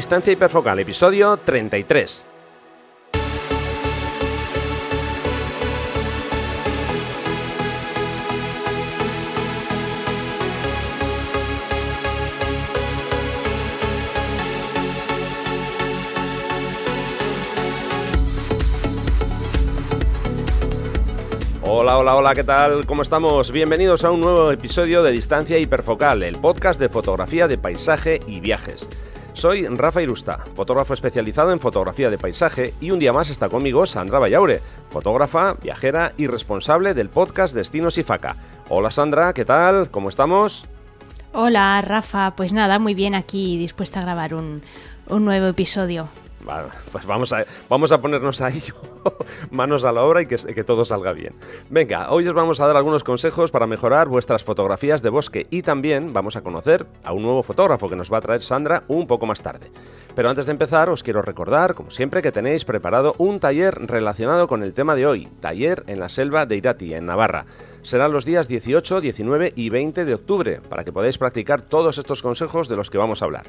Distancia hiperfocal, episodio 33. Hola, hola, hola, ¿qué tal? ¿Cómo estamos? Bienvenidos a un nuevo episodio de Distancia Hiperfocal, el podcast de fotografía de paisaje y viajes. Soy Rafa Irusta, fotógrafo especializado en fotografía de paisaje y un día más está conmigo Sandra Vallaure, fotógrafa, viajera y responsable del podcast Destinos y Faca. Hola Sandra, ¿qué tal? ¿Cómo estamos? Hola Rafa, pues nada, muy bien aquí, dispuesta a grabar un, un nuevo episodio. Pues vamos a, vamos a ponernos a ello, manos a la obra y que, que, todo salga bien. Venga, hoy os vamos a dar algunos consejos para mejorar vuestras fotografías de bosque y también vamos a conocer a un nuevo fotógrafo que nos va a traer Sandra un poco más tarde. Pero antes de empezar, os quiero recordar, como siempre, que tenéis preparado un taller relacionado con el tema de hoy, taller en la selva de Irati, en Navarra. Serán los días 18, 19 y 20 de octubre, para que podáis practicar todos estos consejos de los que vamos a hablar.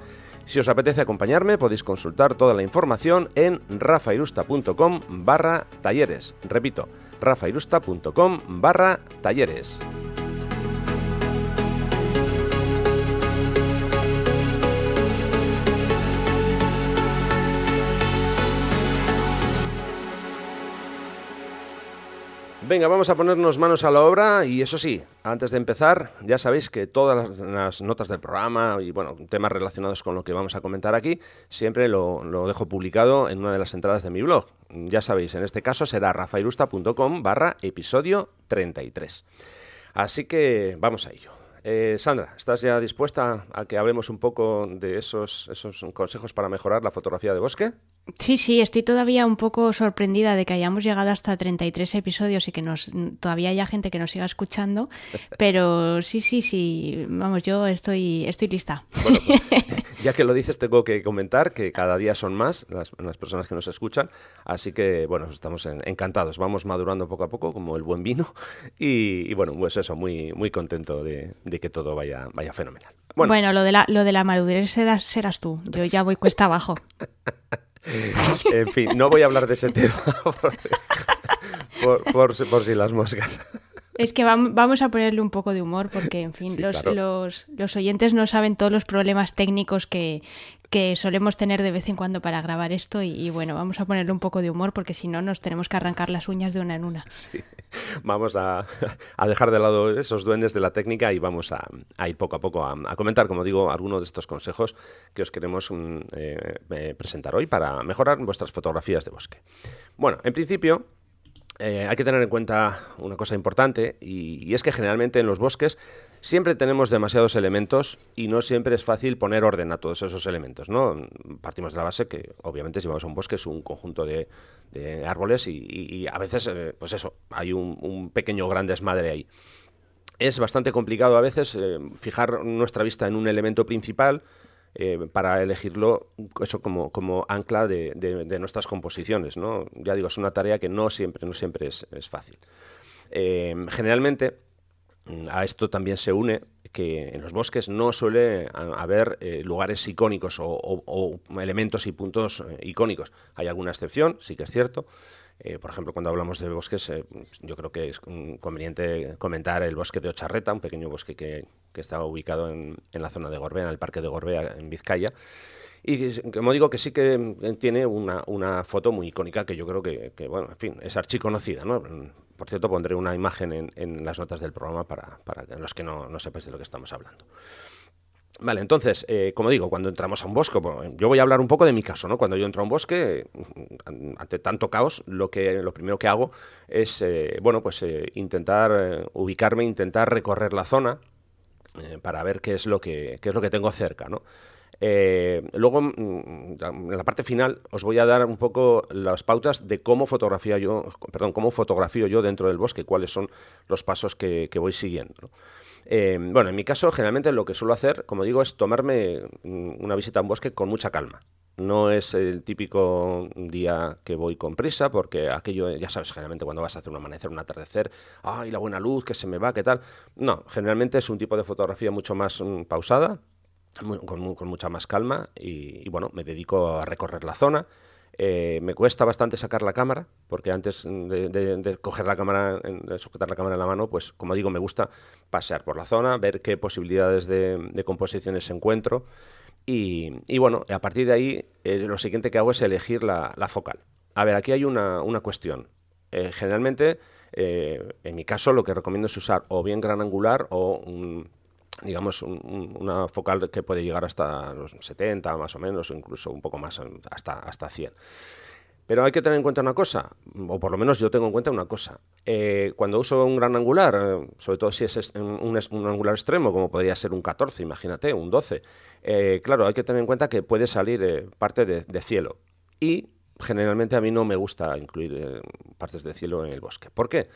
Si os apetece acompañarme, podéis consultar toda la información en rafairusta.com barra talleres. Repito, rafairusta.com barra talleres. Venga, vamos a ponernos manos a la obra y eso sí, antes de empezar, ya sabéis que todas las, notas del programa y bueno, temas relacionados con lo que vamos a comentar aquí, siempre lo, dejo publicado en una de las entradas de mi blog. Ya sabéis, en este caso será rafairusta.com barra episodio 33. Así que vamos a ello. Eh, Sandra, ¿estás ya dispuesta a que hablemos un poco de esos, esos consejos para mejorar la fotografía de bosque? Sí, sí, estoy todavía un poco sorprendida de que hayamos llegado hasta 33 episodios y que nos todavía haya gente que nos siga escuchando, pero sí, sí, sí, vamos, yo estoy, estoy lista. Bueno, pues, ya que lo dices, tengo que comentar que cada día son más las, las personas que nos escuchan, así que, bueno, estamos en, encantados, vamos madurando poco a poco como el buen vino y, y bueno, pues eso, muy, muy contento de, de que todo vaya, vaya fenomenal. Bueno, bueno, lo de la, lo de la madurez serás, serás tú, yo ya voy cuesta abajo. en fin, no voy a hablar de ese tema por, por, por, por si las moscas. Es que vamos a ponerle un poco de humor porque, en fin, sí, los, claro. los, los, oyentes no saben todos los problemas técnicos que, que, solemos tener de vez en cuando para grabar esto y, y, bueno, vamos a ponerle un poco de humor porque si no nos tenemos que arrancar las uñas de una en una. Sí. Vamos a, a, dejar de lado esos duendes de la técnica y vamos a, a ir poco a poco a, a, comentar, como digo, algunos de estos consejos que os queremos mm, eh, eh, presentar hoy para mejorar vuestras fotografías de bosque. Bueno, en principio eh, hay que tener en cuenta una cosa importante y, es que generalmente en los bosques siempre tenemos demasiados elementos y no siempre es fácil poner orden a todos esos elementos. ¿no? Partimos de la base que obviamente si vamos a un bosque es un conjunto de, de árboles y, a veces, eh, pues eso, hay un, un, pequeño gran desmadre ahí. Es bastante complicado a veces eh, fijar nuestra vista en un elemento principal eh, para elegirlo eso como, como ancla de, de, nuestras composiciones. ¿no? Ya digo, es una tarea que no siempre, no siempre es, es fácil. Eh, generalmente, a esto también se une que en los bosques no suele haber eh, lugares icónicos o, o, elementos y puntos icónicos. Hay alguna excepción, sí que es cierto. Eh, por ejemplo, cuando hablamos de bosques, eh, yo creo que es conveniente comentar el bosque de Ocharreta, un pequeño bosque que, que está ubicado en, en, la zona de Gorbea, en el parque de Gorbea, en Vizcaya. Y como digo, que sí que tiene una, una foto muy icónica que yo creo que, que, bueno, en fin, es archiconocida, ¿no? Por cierto, pondré una imagen en, en las notas del programa para, para los que no, no sepáis de lo que estamos hablando. Vale, entonces, eh, como digo, cuando entramos a un bosque, yo voy a hablar un poco de mi caso, ¿no? Cuando yo entro a un bosque, ante tanto caos, lo que lo primero que hago es, eh, bueno, pues eh, intentar eh, ubicarme, intentar recorrer la zona para ver qué es lo que qué es lo que tengo cerca, ¿no? Luego, mm, en la parte final, os voy a dar un poco las pautas de cómo fotografía yo, perdón, cómo fotografío yo dentro del bosque, cuáles son los pasos que, que voy siguiendo. Eh, bueno, en mi caso, generalmente lo que suelo hacer, como digo, es tomarme mm, una visita a un bosque con mucha calma. No es el típico día que voy con prisa, porque aquello, ya sabes, generalmente cuando vas a hacer un amanecer, un atardecer, ay, la buena luz, que se me va, qué tal. No, generalmente es un tipo de fotografía mucho más mm, pausada, con, mucha más calma y, bueno, me dedico a recorrer la zona. Eh, me cuesta bastante sacar la cámara, porque antes de, coger la cámara, de sujetar la cámara en la mano, pues como digo, me gusta pasear por la zona, ver qué posibilidades de, composiciones encuentro. Y, bueno, a partir de ahí, eh, lo siguiente que hago es elegir la, focal. A ver, aquí hay una, cuestión. Eh, generalmente, en mi caso, lo que recomiendo es usar o bien gran angular o un digamos, una focal que puede llegar hasta los 70 más o menos, o incluso un poco más, hasta, hasta 100. Pero hay que tener en cuenta una cosa, o por lo menos yo tengo en cuenta una cosa. Eh, cuando uso un gran angular, eh, sobre todo si es un, un, angular extremo, como podría ser un 14, imagínate, un 12, eh, claro, hay que tener en cuenta que puede salir parte de, de, cielo. Y generalmente a mí no me gusta incluir partes de cielo en el bosque. ¿Por qué?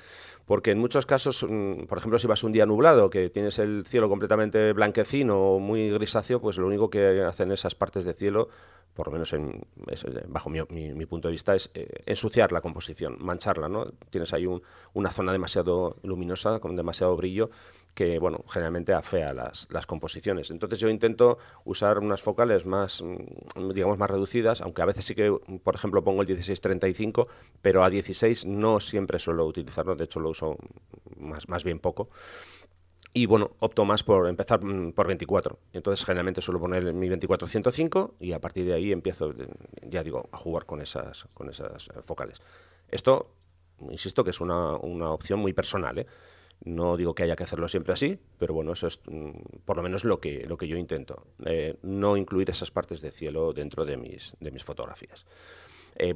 porque en muchos casos, mm, por ejemplo, si vas un día nublado, que tienes el cielo completamente blanquecino o muy grisáceo, pues lo único que hacen esas partes de cielo, por lo menos en, bajo mi, punto de vista, es eh, ensuciar la composición, mancharla, ¿no? Tienes ahí una zona demasiado luminosa, con demasiado brillo, que bueno, generalmente afea las, las, composiciones. Entonces yo intento usar unas focales más, mm, digamos, más reducidas, aunque a veces sí que, por ejemplo, pongo el 16-35, pero a 16 no siempre suelo utilizarlo, de hecho lo uso más, más bien poco. Y bueno, opto más por empezar mm, por 24. Entonces generalmente suelo poner mi 24-105 y a partir de ahí empiezo, ya digo, a jugar con esas, con esas eh, focales. Esto, insisto, que es una, una opción muy personal, ¿eh? No digo que haya que hacerlo siempre así, pero bueno, eso es mm, por lo menos lo que, lo que yo intento. Eh, no incluir esas partes de cielo dentro de mis, de mis fotografías. Eh,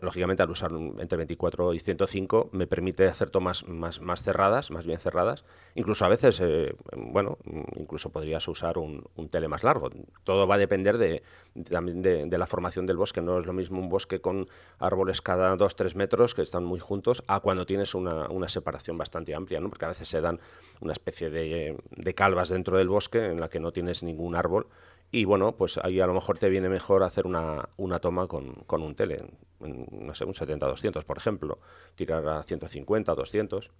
lógicamente al usar entre 24 y 105 me permite hacer tomas más, más cerradas, más bien cerradas. Incluso a veces, eh, bueno, incluso podrías usar un, tele más largo. Todo va a depender de, también de, la formación del bosque. No es lo mismo un bosque con árboles cada 2-3 metros que están muy juntos a cuando tienes una, una separación bastante amplia, ¿no? porque a veces se dan una especie de, de calvas dentro del bosque en la que no tienes ningún árbol y bueno, pues ahí a lo mejor te viene mejor hacer una, una toma con, con, un tele, no sé, un 70-200, por ejemplo, tirar a 150, 200.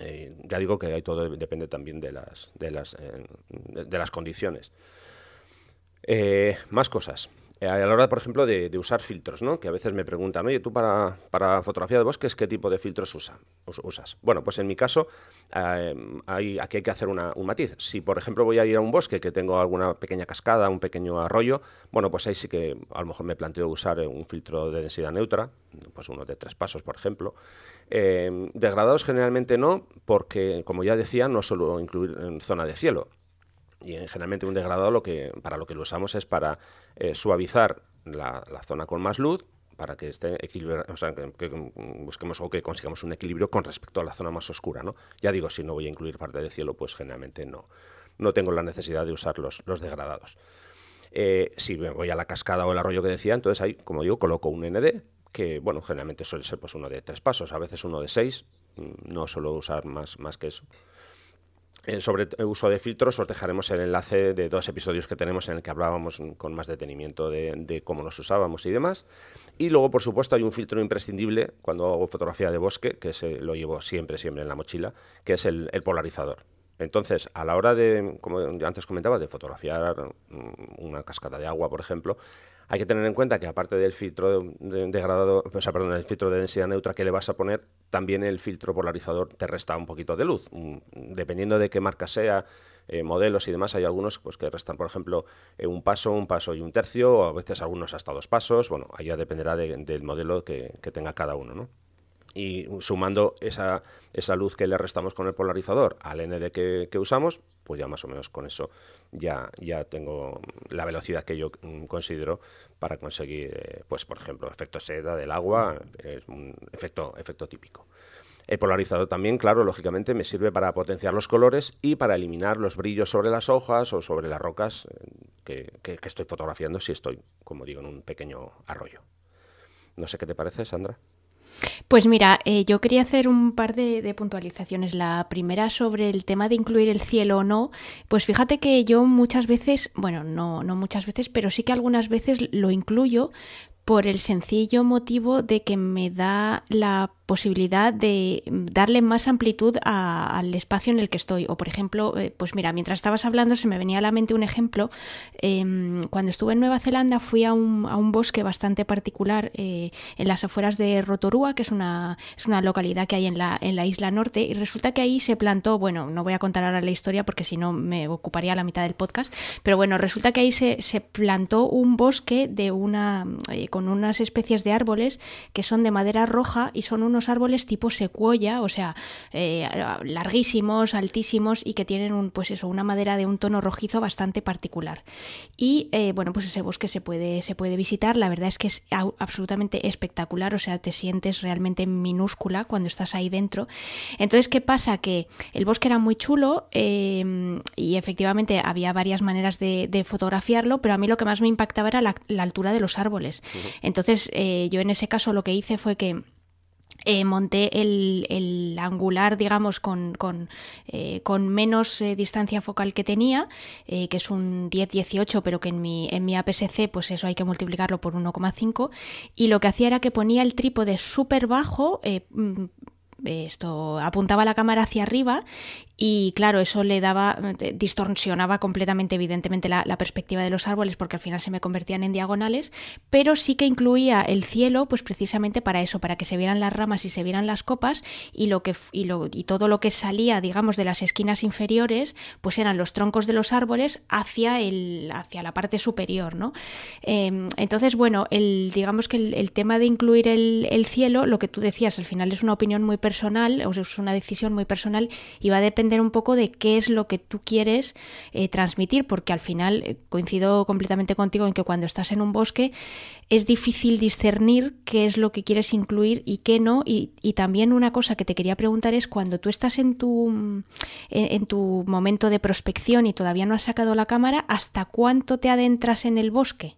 Eh, ya digo que ahí todo depende también de las, de las, eh, de, las condiciones. Eh, más cosas. Eh, a la hora, por ejemplo, de, usar filtros, ¿no? Que a veces me preguntan, oye, tú para, para fotografía de bosques, ¿qué tipo de filtros usa, usas? Bueno, pues en mi caso, eh, hay, aquí hay que hacer un matiz. Si, por ejemplo, voy a ir a un bosque que tengo alguna pequeña cascada, un pequeño arroyo, bueno, pues ahí sí que a lo mejor me planteo usar un filtro de densidad neutra, pues uno de tres pasos, por ejemplo. Eh, degradados generalmente no, porque, como ya decía, no suelo incluir en zona de cielo y generalmente un degradado lo que, para lo que lo usamos es para eh, suavizar la, zona con más luz, para que esté o sea, que, busquemos o que consigamos un equilibrio con respecto a la zona más oscura, ¿no? Ya digo, si no voy a incluir parte de cielo, pues generalmente no, no tengo la necesidad de usar los, los degradados. Eh, si voy a la cascada o el arroyo que decía, entonces ahí, como digo, coloco un ND, que bueno, generalmente suele ser pues uno de tres pasos, a veces uno de seis, mm, no suelo usar más, más que eso. Eh, sobre el uso de filtros os dejaremos el enlace de dos episodios que tenemos en el que hablábamos con más detenimiento de, cómo los usábamos y demás. Y luego, por supuesto, hay un filtro imprescindible cuando hago fotografía de bosque, que se, lo llevo siempre, siempre en la mochila, que es el, polarizador. Entonces, a la hora de, como antes comentaba, de fotografiar mm, una cascada de agua, por ejemplo, hay que tener en cuenta que aparte del filtro de, degradado, o sea, perdón, el filtro de densidad neutra que le vas a poner, también el filtro polarizador te resta un poquito de luz. Mm, dependiendo de qué marca sea, eh, modelos y demás, hay algunos pues, que restan, por ejemplo, eh, un paso, un paso y un tercio, o a veces algunos hasta dos pasos. Bueno, ahí ya dependerá del modelo que, tenga cada uno, ¿no? Y sumando esa, esa, luz que le restamos con el polarizador al ND que, que usamos, pues ya más o menos con eso ya, ya tengo la velocidad que yo mm, considero para conseguir, eh, pues por ejemplo, efecto seda del agua, es un efecto, efecto típico. El polarizador también, claro, lógicamente me sirve para potenciar los colores y para eliminar los brillos sobre las hojas o sobre las rocas eh, que, que estoy fotografiando si estoy, como digo, en un pequeño arroyo. No sé qué te parece, Sandra. Pues mira, eh, yo quería hacer un par de, puntualizaciones. La primera sobre el tema de incluir el cielo o no. Pues fíjate que yo muchas veces, bueno, no, no muchas veces, pero sí que algunas veces lo incluyo por el sencillo motivo de que me da la posibilidad de darle más amplitud al espacio en el que estoy. O por ejemplo, eh, pues mira, mientras estabas hablando se me venía a la mente un ejemplo. Em, cuando estuve en Nueva Zelanda fui a un, a un bosque bastante particular eh, en las afueras de Rotorua, que es una, es una localidad que hay en la, en la isla norte, y resulta que ahí se plantó, bueno, no voy a contar ahora la historia porque si no me ocuparía la mitad del podcast, pero bueno, resulta que ahí se, se plantó un bosque de una, eh, con unas especies de árboles que son de madera roja y son unos árboles tipo secuoya, o sea, eh, larguísimos, altísimos y que tienen un, pues eso, una madera de un tono rojizo bastante particular. Y eh, bueno, pues ese bosque se puede, se puede visitar, la verdad es que es absolutamente espectacular, o sea, te sientes realmente minúscula cuando estás ahí dentro. Entonces, ¿qué pasa? Que el bosque era muy chulo em, y efectivamente había varias maneras de, fotografiarlo, pero a mí lo que más me impactaba era la, altura de los árboles. Entonces, eh, yo en ese caso lo que hice fue que eh, monté el, angular, digamos, con, con, eh, menos eh, distancia focal que tenía, que es un 10-18, pero que en mi, en mi APS-C, pues eso hay que multiplicarlo por 1,5. Y lo que hacía era que ponía el trípode súper bajo, mm, esto apuntaba la cámara hacia arriba y claro, eso le daba, distorsionaba completamente evidentemente la, perspectiva de los árboles porque al final se me convertían en diagonales, pero sí que incluía el cielo pues precisamente para eso, para que se vieran las ramas y se vieran las copas y, lo que, y, lo, y todo lo que salía, digamos, de las esquinas inferiores, pues eran los troncos de los árboles hacia, el, hacia la parte superior, ¿no? Em, entonces, bueno, el, digamos que el, tema de incluir el, el, cielo, lo que tú decías, al final es una opinión muy personal, o sea, es una decisión muy personal y va a depender un poco de qué es lo que tú quieres eh, transmitir, porque al final eh, coincido completamente contigo en que cuando estás en un bosque es difícil discernir qué es lo que quieres incluir y qué no. Y, también una cosa que te quería preguntar es cuando tú estás en tu, en, tu momento de prospección y todavía no has sacado la cámara, ¿hasta cuánto te adentras en el bosque?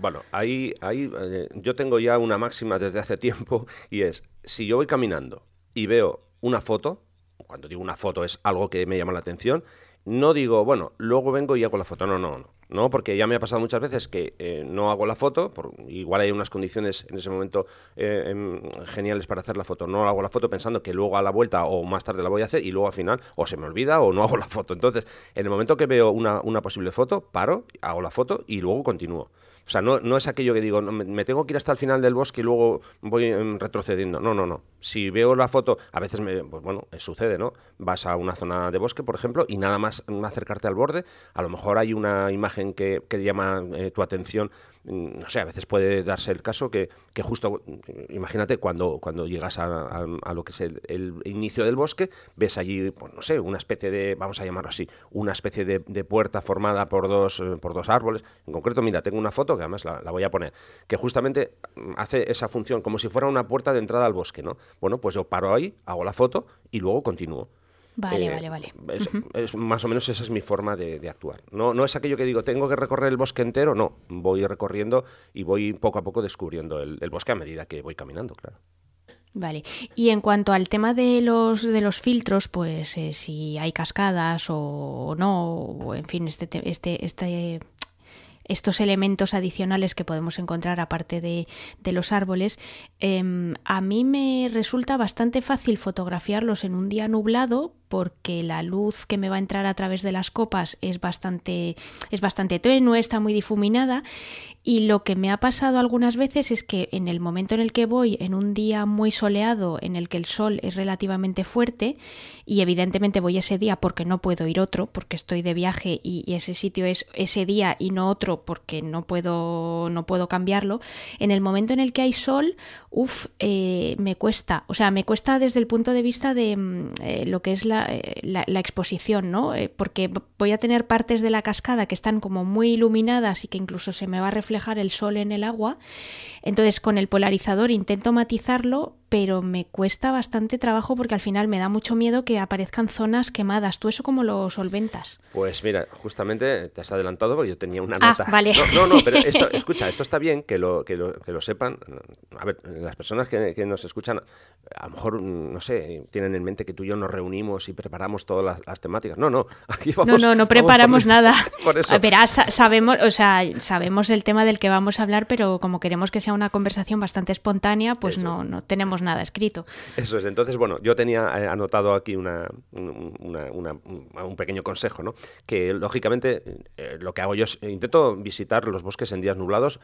Bueno, ahí, ahí eh, yo tengo ya una máxima desde hace tiempo y es, si yo voy caminando y veo una foto, cuando digo una foto es algo que me llama la atención, no digo, bueno, luego vengo y hago la foto. No, no, no. No, porque ya me ha pasado muchas veces que eh, no hago la foto, por, igual hay unas condiciones en ese momento eh, em, geniales para hacer la foto, no hago la foto pensando que luego a la vuelta o más tarde la voy a hacer y luego al final o se me olvida o no hago la foto. Entonces, en el momento que veo una, una posible foto, paro, hago la foto y luego continúo. O sea, no, no es aquello que digo, me, tengo que ir hasta el final del bosque y luego voy em, retrocediendo. No, no, no. Si veo la foto, a veces me, pues bueno, eh, sucede, ¿no? Vas a una zona de bosque, por ejemplo, y nada más acercarte al borde, a lo mejor hay una imagen que, llama eh, tu atención Mm, no sé, a veces puede darse el caso que, justo, imagínate, cuando, cuando llegas a, lo que es el, inicio del bosque, ves allí, pues no sé, una especie de, vamos a llamarlo así, una especie de, puerta formada por dos, eh, por dos árboles. En concreto, mira, tengo una foto que además la, la, voy a poner, que justamente hace esa función como si fuera una puerta de entrada al bosque, ¿no? Bueno, pues yo paro ahí, hago la foto y luego continúo. Vale, eh, vale, vale. Es, más o menos esa es mi forma de, actuar. No, no es aquello que digo, tengo que recorrer el bosque entero, no. Voy recorriendo y voy poco a poco descubriendo el, bosque a medida que voy caminando, claro. Vale. Y en cuanto al tema de los de los filtros, pues eh, si hay cascadas o, no, o en fin, este este este estos elementos adicionales que podemos encontrar aparte de, los árboles, em, a mí me resulta bastante fácil fotografiarlos en un día nublado porque la luz que me va a entrar a través de las copas es bastante, es bastante tenue, está muy difuminada. Y lo que me ha pasado algunas veces es que en el momento en el que voy en un día muy soleado en el que el sol es relativamente fuerte y evidentemente voy ese día porque no puedo ir otro porque estoy de viaje y, ese sitio es ese día y no otro porque no puedo no puedo cambiarlo en el momento en el que hay sol uff eh, me cuesta o sea me cuesta desde el punto de vista de mm, eh, lo que es la eh, la, exposición, ¿no? Porque voy a tener partes de la cascada que están como muy iluminadas y que incluso se me va a reflejar el sol en el agua. Entonces con el polarizador intento matizarlo, pero me cuesta bastante trabajo porque al final me da mucho miedo que aparezcan zonas quemadas. ¿Tú eso cómo lo solventas? Pues mira, justamente te has adelantado porque yo tenía una ah, nota. vale. No, no, pero esto, escucha, esto está bien que lo, que lo, que lo sepan. A ver, las personas que, que, nos escuchan, a lo mejor, no sé, tienen en mente que tú y yo nos reunimos y preparamos todas las, temáticas. No, no, aquí vamos. No, no, no preparamos nada. Por eso. sabemos, o sea, sabemos el tema del que vamos a hablar, pero como queremos que sea una conversación bastante espontánea, pues no, no tenemos tenemos nada escrito. Eso es. Entonces, bueno, yo tenía eh, anotado aquí una, un pequeño consejo, ¿no? Que lógicamente eh, lo que hago yo es intento visitar los bosques en días nublados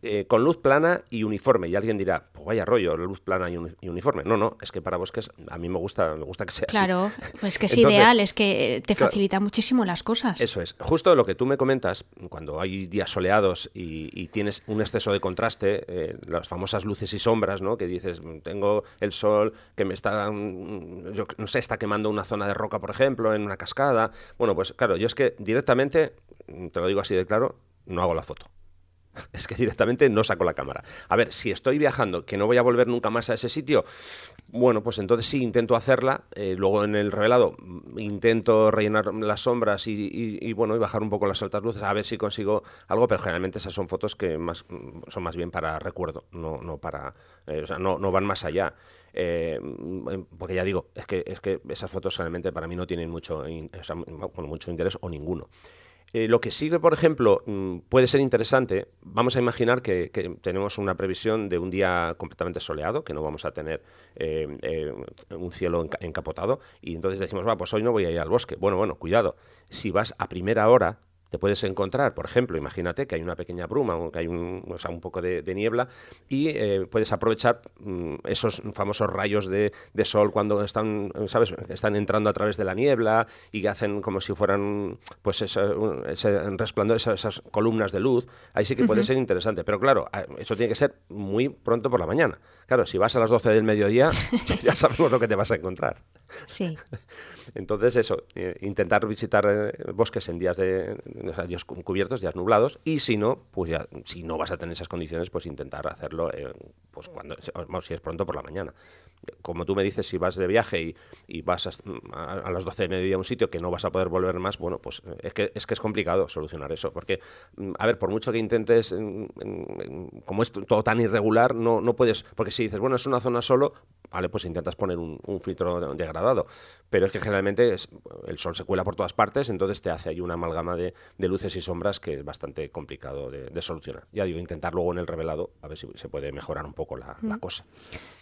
eh, con luz plana y uniforme. Y alguien dirá, pues vaya rollo, luz plana y, uniforme. No, no, es que para bosques a mí me gusta, me gusta que sea claro, pues que es ideal, es que te facilita muchísimo las cosas. Eso es. Justo lo que tú me comentas, cuando hay días soleados y, tienes un exceso de contraste, eh, las famosas luces y sombras, ¿no? Que dices, tengo el sol que me está, mm, yo no sé, está quemando una zona de roca, por ejemplo, en una cascada. Bueno, pues claro, yo es que directamente, te lo digo así de claro, no hago la foto es que directamente no saco la cámara. A ver, si estoy viajando, que no voy a volver nunca más a ese sitio, bueno, pues entonces sí intento hacerla. Eh, luego en el revelado mm, intento rellenar las sombras y, bueno, y bajar un poco las altas luces a ver si consigo algo, pero generalmente esas son fotos que más, mm, son más bien para recuerdo, no, no para, eh, o sea, no, no van más allá. Eh, mm, porque ya digo, es que, es que esas fotos realmente para mí no tienen mucho, mucho interés o ninguno. Eh, lo que sigue, por ejemplo, mm, puede ser interesante. Vamos a imaginar que, tenemos una previsión de un día completamente soleado, que no vamos a tener eh, eh, un cielo encapotado, y entonces decimos, va, pues hoy no voy a ir al bosque. Bueno, bueno, cuidado. Si vas a primera hora, te puedes encontrar, por ejemplo, imagínate que hay una pequeña bruma o que hay un, o sea, un poco de, niebla y eh, puedes aprovechar mm, esos famosos rayos de, sol cuando están, ¿sabes? Están entrando a través de la niebla y que hacen como si fueran, pues, ese, resplandor, esas, columnas de luz. Ahí sí que puede ser interesante. Pero claro, eso tiene que ser muy pronto por la mañana. Claro, si vas a las 12 del mediodía, ya sabemos lo que te vas a encontrar. Sí. Entonces, eso, eh, intentar visitar eh, bosques en días de, días cubiertos, días nublados, y si no, pues ya, si no vas a tener esas condiciones, pues intentar hacerlo, eh, pues cuando, si es pronto por la mañana. Como tú me dices, si vas de viaje y, vas a, las 12 de mediodía a un sitio que no vas a poder volver más, bueno, pues es que es, que es complicado solucionar eso, porque, mm, a ver, por mucho que intentes, como es todo tan irregular, no, no puedes, porque si dices, bueno, es una zona solo, vale, pues intentas poner un, un filtro degradado, pero es que generalmente el sol se cuela por todas partes, entonces te hace ahí una amalgama de, luces y sombras que es bastante complicado de, solucionar. Ya digo, intentar luego en el revelado a ver si se puede mejorar un poco la, mm. cosa.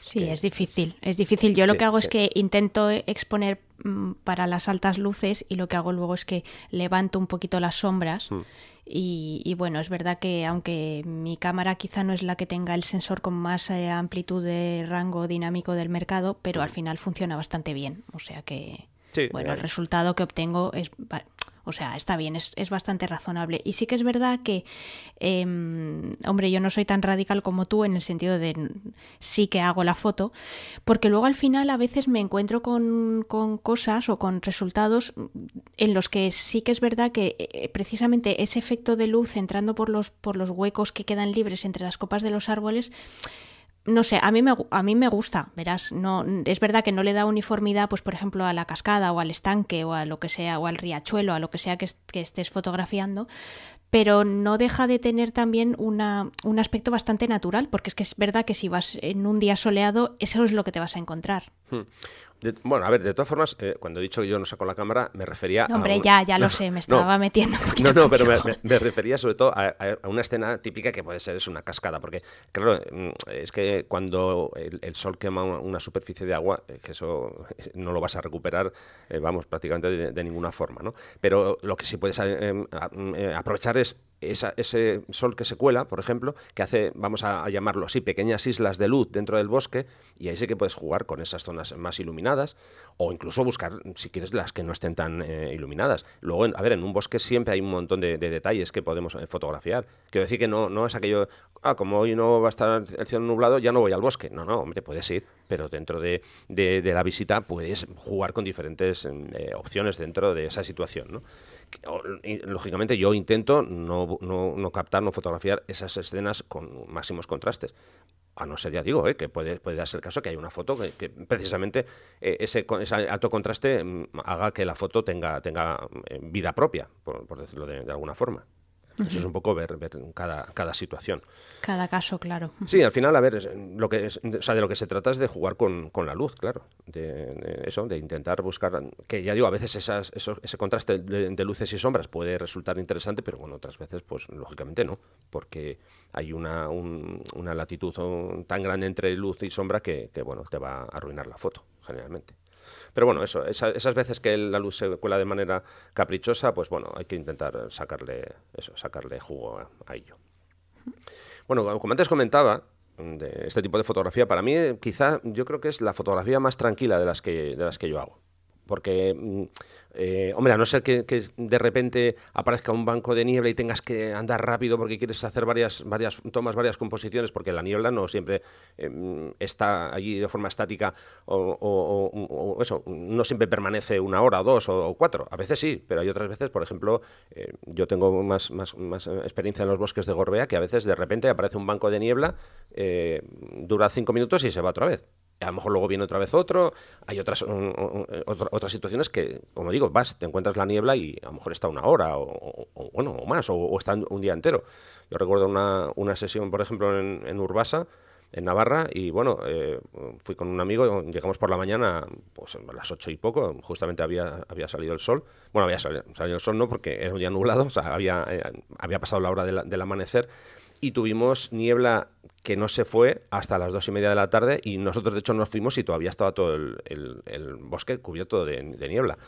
Sí, es difícil, es difícil. Yo lo que hago es que intento exponer mm, para las altas luces y lo que hago luego es que levanto un poquito las sombras. Mm. Y, bueno, es verdad que aunque mi cámara quizá no es la que tenga el sensor con más eh, amplitud de rango dinámico del mercado, pero al final funciona bastante bien. O sea que, bueno, el resultado que obtengo es o sea, está bien, es, bastante razonable. Y sí que es verdad que, em, hombre, yo no soy tan radical como tú en el sentido de sí que hago la foto, porque luego al final a veces me encuentro con, con cosas o con resultados en los que sí que es verdad que eh, precisamente ese efecto de luz entrando por los, por los huecos que quedan libres entre las copas de los árboles, no sé, a mí me, a mí me gusta, verás, no, es verdad que no le da uniformidad, pues por ejemplo, a la cascada o al estanque o a lo que sea, o al riachuelo, a lo que sea que, estés fotografiando, pero no deja de tener también una, un aspecto bastante natural, porque es que es verdad que si vas en un día soleado, eso es lo que te vas a encontrar. Hmm bueno, a ver, de todas formas, eh, cuando he dicho que yo no saco la cámara, me refería a. Hombre, ya, ya lo sé, me estaba metiendo. Un no, no, pero me, refería sobre todo a, una escena típica que puede ser es una cascada, porque, claro, mm, es que cuando el, sol quema una, superficie de agua, eh, que eso no lo vas a recuperar, eh, vamos, prácticamente de, ninguna forma, ¿no? Pero lo que sí puedes aprovechar es ese sol que se cuela, por ejemplo, que hace, vamos a, llamarlo así, pequeñas islas de luz dentro del bosque, y ahí sí que puedes jugar con esas zonas más iluminadas, o incluso buscar, si quieres, las que no estén tan eh, iluminadas. Luego, a ver, en un bosque siempre hay un montón de, detalles que podemos eh, fotografiar. Quiero decir que no, no es aquello, ah, como hoy no va a estar el cielo nublado, ya no voy al bosque. No, no, hombre, puedes ir, pero dentro de, la visita puedes jugar con diferentes eh, opciones dentro de esa situación, ¿no? Lógicamente yo intento no, no, captar, no fotografiar esas escenas con máximos contrastes. A no ser, ya digo, eh, que puede, puede darse el caso que hay una foto que, precisamente eh, ese, ese, alto contraste mm, haga que la foto tenga, tenga eh, vida propia, por, decirlo de alguna forma. Eso es un poco ver, ver cada, cada situación. Cada caso, claro. Sí, al final, a ver, lo que o sea, de lo que se trata es de jugar con, con la luz, claro. De, eso, de intentar buscar, que ya digo, a veces esas, ese contraste de, luces y sombras puede resultar interesante, pero bueno, otras veces, pues lógicamente no, porque hay una, una latitud tan grande entre luz y sombra que, que, bueno, te va a arruinar la foto, generalmente. Pero bueno, eso, esas veces que la luz se cuela de manera caprichosa, pues bueno, hay que intentar sacarle eso, sacarle jugo a, ello. Bueno, como antes comentaba, de este tipo de fotografía, para mí quizá yo creo que es la fotografía más tranquila de las que, de las que yo hago. Porque mm, eh, hombre, a no ser que, de repente aparezca un banco de niebla y tengas que andar rápido porque quieres hacer varias, varias tomas, varias composiciones, porque la niebla no siempre em, está allí de forma estática o, eso, no siempre permanece una hora o dos o, cuatro. A veces sí, pero hay otras veces, por ejemplo, eh, yo tengo más, más, más, experiencia en los bosques de Gorbea que a veces de repente aparece un banco de niebla, eh, dura cinco minutos y se va otra vez a lo mejor luego viene otra vez otro, hay otras, otras situaciones que, como digo, vas, te encuentras la niebla y a lo mejor está una hora o, bueno, o más, o, está un día entero. Yo recuerdo una, una sesión, por ejemplo, en, Urbasa, en Navarra, y bueno, eh, fui con un amigo, llegamos por la mañana, pues a las ocho y poco, justamente había, había salido el sol. Bueno, había salido, el sol no, porque era un día nublado, o sea, había, eh, había pasado la hora del amanecer, y tuvimos niebla que no se fue hasta las dos y media de la tarde y nosotros de hecho nos fuimos y todavía estaba todo el, bosque cubierto de, niebla.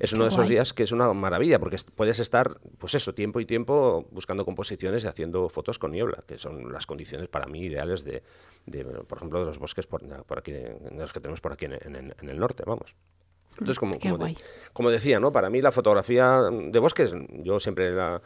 Es uno de esos días que es una maravilla porque puedes estar, pues eso, tiempo y tiempo buscando composiciones y haciendo fotos con niebla, que son las condiciones para mí ideales de, por ejemplo, de los bosques por, aquí, de los que tenemos por aquí en, el norte, vamos. Entonces, como, como, como, decía, ¿no? Para mí la fotografía de bosques, yo siempre la,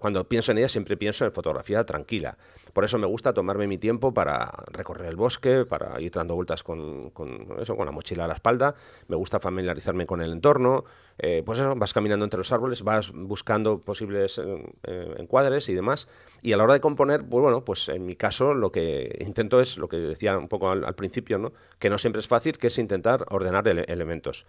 cuando pienso en ella siempre pienso en fotografía tranquila. Por eso me gusta tomarme mi tiempo para recorrer el bosque, para ir dando vueltas con, eso, con la mochila a la espalda. Me gusta familiarizarme con el entorno. Eh, pues vas caminando entre los árboles, vas buscando posibles eh, eh, encuadres y demás. Y a la hora de componer, pues bueno, pues en mi caso lo que intento es lo que decía un poco al, principio, ¿no? que no siempre es fácil, que es intentar ordenar elementos.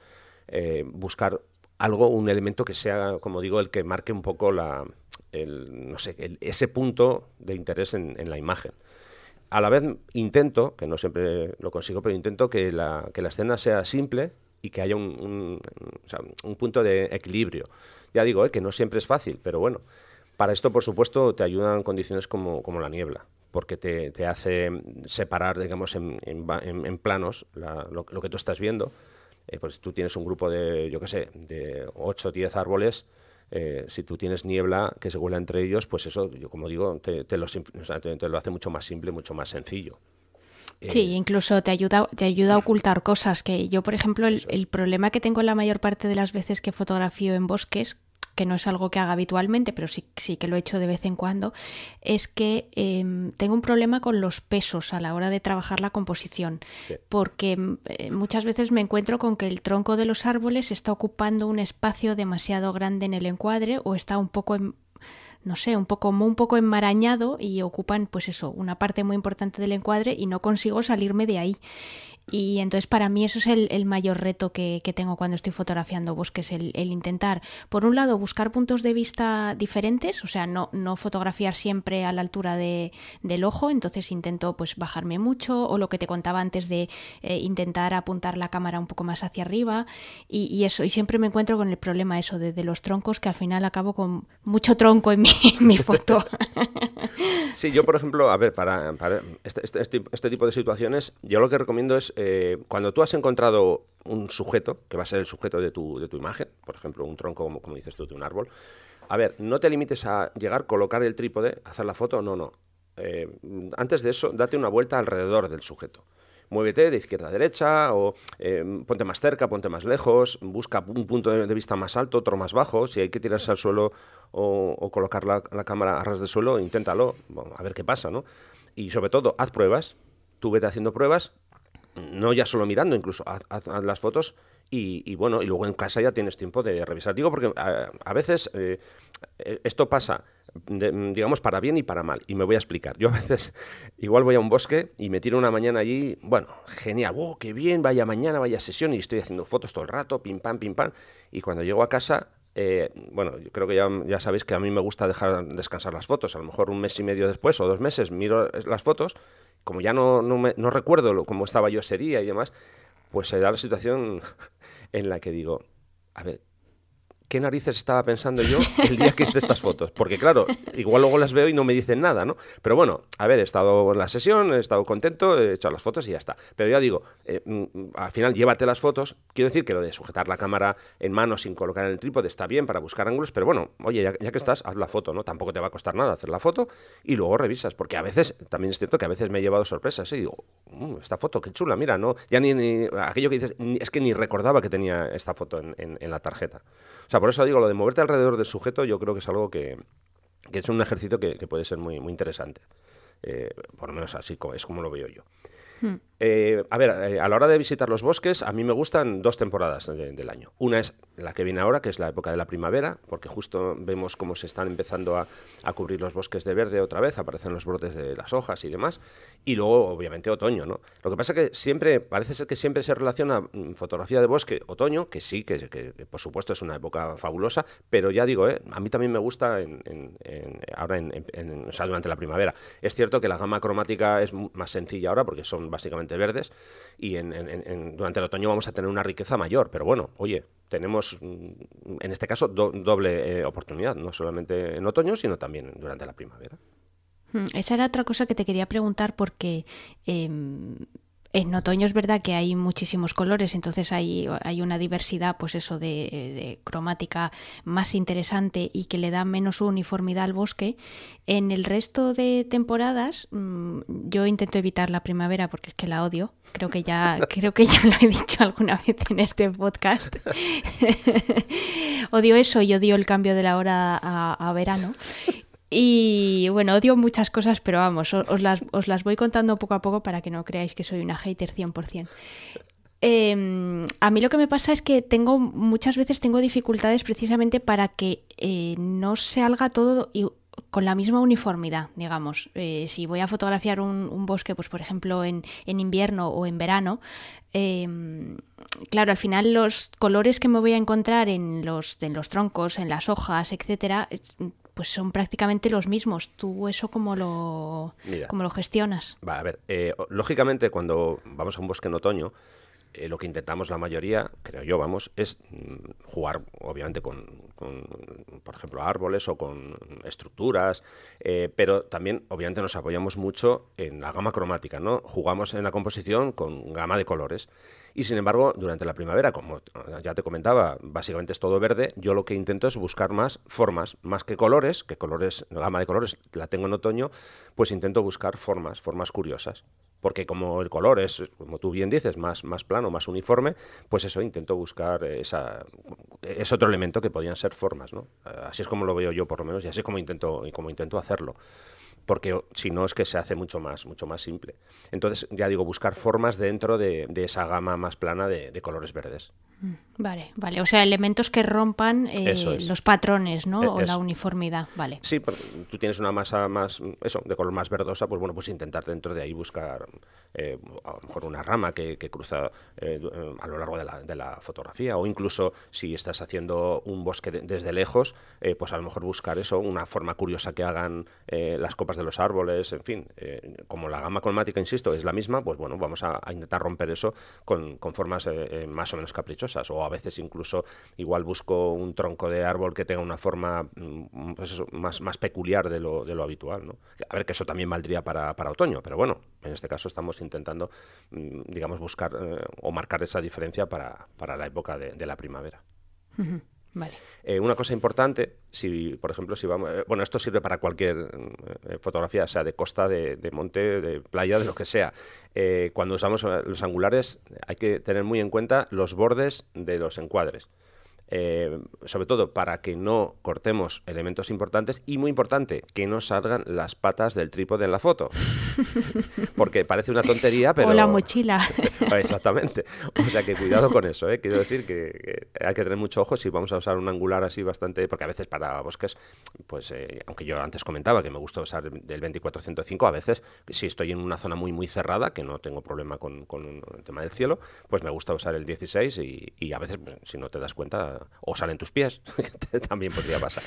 buscar algo, un elemento que sea, como digo, el que marque un poco la, el, no sé, ese punto de interés en, la imagen. A la vez intento, que no siempre lo consigo, pero intento que la, que la escena sea simple y que haya un, un, punto de equilibrio. Ya digo, eh, que no siempre es fácil, pero bueno, para esto, por supuesto, te ayudan condiciones como, como la niebla, porque te, te hace separar, digamos, en, en, planos lo, lo, que tú estás viendo eh, pues tú tienes un grupo de, yo qué sé, de 8 o 10 árboles, eh, si tú tienes niebla que se vuela entre ellos, pues eso, yo como digo, te, te, lo, hace mucho más simple, mucho más sencillo. Sí, eh, incluso te ayuda, te ayuda a ocultar cosas que yo, por ejemplo, el, el, problema que tengo la mayor parte de las veces que fotografío en bosques, que no es algo que haga habitualmente, pero sí, sí que lo he hecho de vez en cuando, es que em, tengo un problema con los pesos a la hora de trabajar la composición, porque em, eh, muchas veces me encuentro con que el tronco de los árboles está ocupando un espacio demasiado grande en el encuadre o está un poco no sé, un poco, un poco enmarañado y ocupan, pues eso, una parte muy importante del encuadre y no consigo salirme de ahí. Y entonces para mí eso es el, mayor reto que, tengo cuando estoy fotografiando bosques, el, el, intentar, por un lado, buscar puntos de vista diferentes, o sea, no, no fotografiar siempre a la altura de, del ojo, entonces intento pues bajarme mucho, o lo que te contaba antes de eh, intentar apuntar la cámara un poco más hacia arriba, y, eso, y siempre me encuentro con el problema eso de, los troncos, que al final acabo con mucho tronco en mi, mi foto. Sí, yo por ejemplo, a ver, para, este, este, este, este tipo de situaciones, yo lo que recomiendo es eh, cuando tú has encontrado un sujeto, que va a ser el sujeto de tu, de tu imagen, por ejemplo, un tronco, como, dices tú, de un árbol, a ver, no te limites a llegar, colocar el trípode, hacer la foto, no, no. Eh, antes de eso, date una vuelta alrededor del sujeto. Muévete de izquierda a derecha, o eh, ponte más cerca, ponte más lejos, busca un punto de vista más alto, otro más bajo. Si hay que tirarse al suelo o, colocar la, cámara a ras de suelo, inténtalo, a ver qué pasa, ¿no? Y sobre todo, haz pruebas. Tú vete haciendo pruebas no ya solo mirando, incluso haz, las fotos y, bueno, y luego en casa ya tienes tiempo de revisar. Digo porque a, veces eh, eh, esto pasa, digamos, para bien y para mal, y me voy a explicar. Yo a veces igual voy a un bosque y me tiro una mañana allí, bueno, genial, wow, qué bien, vaya mañana, vaya sesión, y estoy haciendo fotos todo el rato, pim pam, pim pam, y cuando llego a casa eh, bueno, yo creo que ya, ya, sabéis que a mí me gusta dejar descansar las fotos. A lo mejor un mes y medio después o dos meses miro las fotos, como ya no, no, me, no recuerdo lo, cómo estaba yo ese día y demás, pues se da la situación en la que digo, a ver, qué narices estaba pensando yo el día que hice estas fotos. Porque claro, igual luego las veo y no me dicen nada, ¿no? Pero bueno, a ver, he estado en la sesión, he estado contento, he hecho las fotos y ya está. Pero ya digo, eh, mm, al final llévate las fotos. Quiero decir que lo de sujetar la cámara en mano sin colocar en el trípode está bien para buscar ángulos, pero bueno, oye, ya, que estás, haz la foto, ¿no? Tampoco te va a costar nada hacer la foto y luego revisas. Porque a veces, también es cierto que a veces me he llevado sorpresas y digo, mm, esta foto, qué chula, mira, ¿no? Ya ni, aquello que dices, es que ni recordaba que tenía esta foto en, en la tarjeta. O sea, por eso digo, lo de moverte alrededor del sujeto yo creo que es algo que, es un ejercicio que, puede ser muy, muy interesante. Eh, por lo menos así es como lo veo yo. Eh, a ver, eh, a la hora de visitar los bosques, a mí me gustan dos temporadas del año. Una es la que viene ahora, que es la época de la primavera, porque justo vemos cómo se están empezando a, cubrir los bosques de verde otra vez, aparecen los brotes de las hojas y demás. Y luego, obviamente, otoño, ¿no? Lo que pasa es que siempre, parece ser que siempre se relaciona mm, fotografía de bosque, otoño, que sí, que, por supuesto es una época fabulosa, pero ya digo, ¿eh? a mí también me gusta ahora en, durante la primavera. Es cierto que la gama cromática es más sencilla ahora porque son básicamente verdes y durante el otoño vamos a tener una riqueza mayor. Pero bueno, oye, tenemos mm, en este caso doble eh, oportunidad, no solamente en otoño, sino también durante la primavera. Hmm, esa era otra cosa que te quería preguntar porque em, en otoño es verdad que hay muchísimos colores, entonces hay, hay una diversidad, pues eso, de, cromática más interesante y que le da menos uniformidad al bosque. En el resto de temporadas, mm, yo intento evitar la primavera porque es que la odio. Creo que ya, creo que ya lo he dicho alguna vez en este podcast. odio eso y odio el cambio de la hora a, a verano. Y bueno, odio muchas cosas, pero vamos, os las, os las voy contando poco a poco para que no creáis que soy una hater 100%. Em, a mí lo que me pasa es que tengo muchas veces tengo dificultades precisamente para que eh, no se salga todo con la misma uniformidad, digamos. Eh, si voy a fotografiar un, bosque, pues por ejemplo en, en invierno o en verano, em, claro, al final los colores que me voy a encontrar en los, en los troncos, en las hojas, etcétera, pues son prácticamente los mismos. ¿Tú eso cómo lo, lo gestionas? Va, a ver, eh, lógicamente cuando vamos a un bosque en otoño, eh, lo que intentamos la mayoría, creo yo, vamos, es mm, jugar, obviamente, con, por ejemplo, árboles o con estructuras, eh, pero también, obviamente, nos apoyamos mucho en la gama cromática, ¿no? Jugamos en la composición con gama de colores. Y sin embargo, durante la primavera, como ya te comentaba, básicamente es todo verde, yo lo que intento es buscar más formas, más que colores, que colores, gama de colores la tengo en otoño, pues intento buscar formas, formas curiosas. Porque como el color es, como tú bien dices, más, más plano, más uniforme, pues eso intento buscar esa, es otro elemento que podían ser formas, ¿no? Así es como lo veo yo por lo menos y así es como intento, como intento hacerlo porque si no es que se hace mucho más, mucho más simple. Entonces, ya digo, buscar formas dentro de, esa gama más plana de colores verdes. Mm, vale, vale. O sea, elementos que rompan eh, los patrones, ¿no? E, o la uniformidad, vale. Sí, tú tienes una masa más, eso, de color más verdosa, pues bueno, pues intentar dentro de ahí buscar eh, a lo mejor una rama que, cruza eh, a lo largo de la, de la, fotografía, o incluso si estás haciendo un bosque desde lejos, pues a lo mejor buscar eso, una forma curiosa que hagan las copas de los árboles, en fin, como la gama cromática, insisto, es la misma, pues bueno, vamos a, a intentar romper eso con, con formas más o menos caprichosas o a veces incluso igual busco un tronco de árbol que tenga una forma mm, pues más, más peculiar de lo, de lo habitual. ¿no? A ver, que eso también valdría para, para otoño, pero bueno, en este caso estamos intentando, mm, digamos, buscar eh, o marcar esa diferencia para, para la época de, la primavera. Eh, una cosa importante, si por ejemplo, si vamos, eh, bueno, esto sirve para cualquier eh, fotografía, sea de costa, de, monte, de playa, de lo que sea. cuando usamos los angulares, hay que tener muy en cuenta los bordes de los encuadres. sobre todo para que no cortemos elementos importantes y muy importante, que no salgan las patas del trípode en la foto. Porque parece una tontería, pero... O la mochila. Exactamente. O sea que cuidado con eso, ¿eh? Quiero decir que, hay que tener mucho ojo si vamos a usar un angular así bastante... Porque a veces para bosques, pues eh, aunque yo antes comentaba que me gusta usar el 2405, a veces si estoy en una zona muy muy cerrada, que no tengo problema con, el tema del cielo, pues me gusta usar el 16 y, a veces, pues, si no te das cuenta, o salen tus pies, también podría pasar.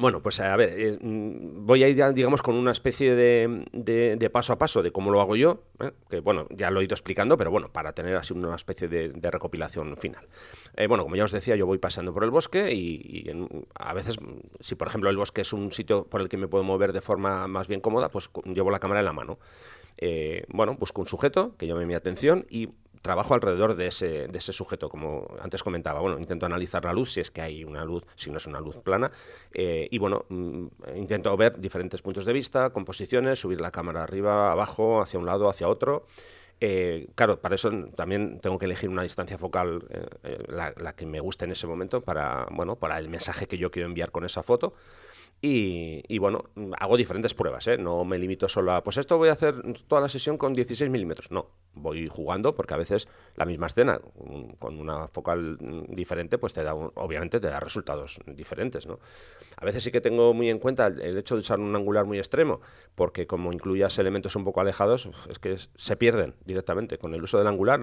Bueno, pues a ver, eh, mm, voy a ir ya, digamos, con una especie de, paso a paso de cómo lo hago yo, ¿eh? que bueno, ya lo he ido explicando, pero bueno, para tener así una especie de, recopilación final. Eh, bueno, como ya os decía, yo voy pasando por el bosque y, a veces, si por ejemplo el bosque es un sitio por el que me puedo mover de forma más bien cómoda, pues llevo la cámara en la mano. bueno, busco un sujeto que llame mi atención y trabajo alrededor de ese, de ese sujeto, como antes comentaba. Bueno, intento analizar la luz, si es que hay una luz, si no es una luz plana, eh, y bueno, mm, intento ver diferentes puntos de vista, composiciones, subir la cámara arriba, abajo, hacia un lado, hacia otro. Eh, claro, para eso también tengo que elegir una distancia focal, eh, la, la, que me guste en ese momento, para, bueno, para el mensaje que yo quiero enviar con esa foto. Y, bueno, hago diferentes pruebas, ¿eh? No me limito solo a, pues esto voy a hacer toda la sesión con 16 milímetros. No, voy jugando porque a veces la misma escena con una focal diferente, pues te da, obviamente te da resultados diferentes, ¿no? A veces sí que tengo muy en cuenta el, hecho de usar un angular muy extremo, porque como incluyas elementos un poco alejados, es que se pierden directamente. Con el uso del angular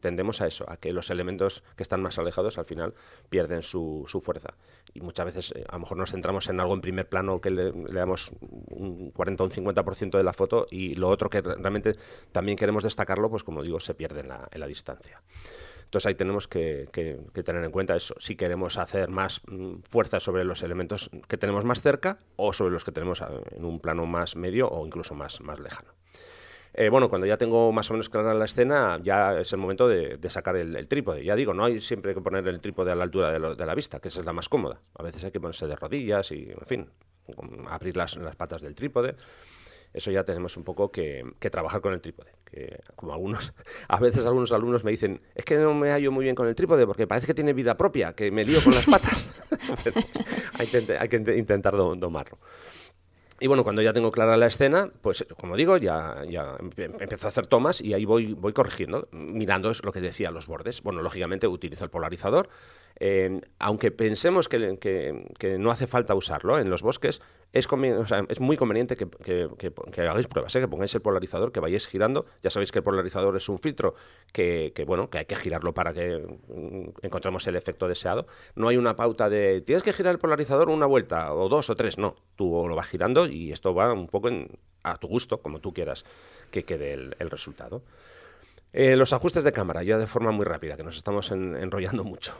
tendemos a eso, a que los elementos que están más alejados al final pierden su, su fuerza. Y muchas veces eh, a lo mejor nos centramos en algo en primer plano que le, damos un 40 o un 50% de la foto y lo otro que realmente también queremos destacarlo, pues como digo, se pierde en la, distancia. Entonces ahí tenemos que, tener en cuenta eso, si queremos hacer más mm, fuerza sobre los elementos que tenemos más cerca o sobre los que tenemos en un plano más medio o incluso más, más lejano. Eh, bueno, cuando ya tengo más o menos clara la escena, ya es el momento de, sacar el, trípode. Ya digo, no hay siempre que poner el trípode a la altura de, la vista, que esa es la más cómoda. A veces hay que ponerse de rodillas y, en fin, abrir las, patas del trípode eso ya tenemos un poco que, trabajar con el trípode. Que como algunos, a veces algunos alumnos me dicen, es que no me hallo muy bien con el trípode porque parece que tiene vida propia, que me lío con las patas. hay, que, intentar domarlo. Y bueno, cuando ya tengo clara la escena, pues como digo, ya, ya empiezo a hacer tomas y ahí voy, voy corrigiendo, mirando lo que decía los bordes. Bueno, lógicamente utilizo el polarizador, eh, aunque pensemos que, no hace falta usarlo en los bosques, es, muy conveniente que, hagáis pruebas, ¿eh? que pongáis el polarizador, que vayáis girando. Ya sabéis que el polarizador es un filtro que, bueno, que hay que girarlo para que mm, encontremos el efecto deseado. No hay una pauta de tienes que girar el polarizador una vuelta, o dos, o tres. No, tú lo vas girando y esto va un poco a tu gusto, como tú quieras que quede el, resultado. Eh, los ajustes de cámara, ya de forma muy rápida, que nos estamos enrollando mucho.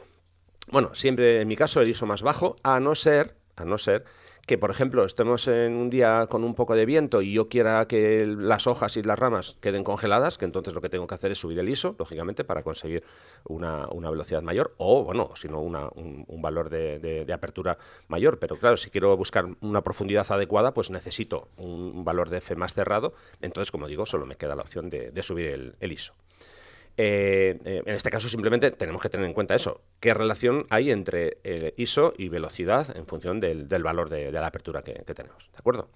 Bueno, siempre en mi caso el ISO más bajo, a no ser, a no ser que, por ejemplo, estemos en un día con un poco de viento y yo quiera que las hojas y las ramas queden congeladas, que entonces lo que tengo que hacer es subir el ISO, lógicamente, para conseguir una, velocidad mayor o, bueno, si no, un, valor de, apertura mayor. Pero claro, si quiero buscar una profundidad adecuada, pues necesito un, valor de F más cerrado. Entonces, como digo, solo me queda la opción de, subir el ISO. Eh, eh, en este caso simplemente tenemos que tener en cuenta eso, qué relación hay entre eh, ISO y velocidad en función del, valor de, la apertura que, que tenemos, ¿de acuerdo?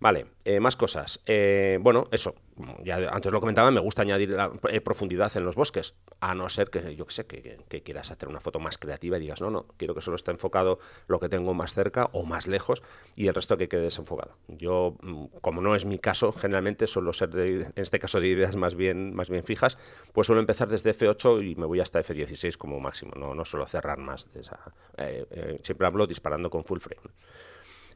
Vale, eh, más cosas. Eh, bueno, eso, ya antes lo comentaba, me gusta añadir la, eh, profundidad en los bosques, a no ser que, yo que sé, que, quieras hacer una foto más creativa y digas, no, no, quiero que solo esté enfocado lo que tengo más cerca o más lejos y el resto que quede desenfocado. Yo, mm, como no es mi caso, generalmente suelo ser, en este caso, de ideas más bien, más bien fijas, pues suelo empezar desde F8 y me voy hasta F16 como máximo, no, no suelo cerrar más. De esa, siempre hablo disparando con full frame.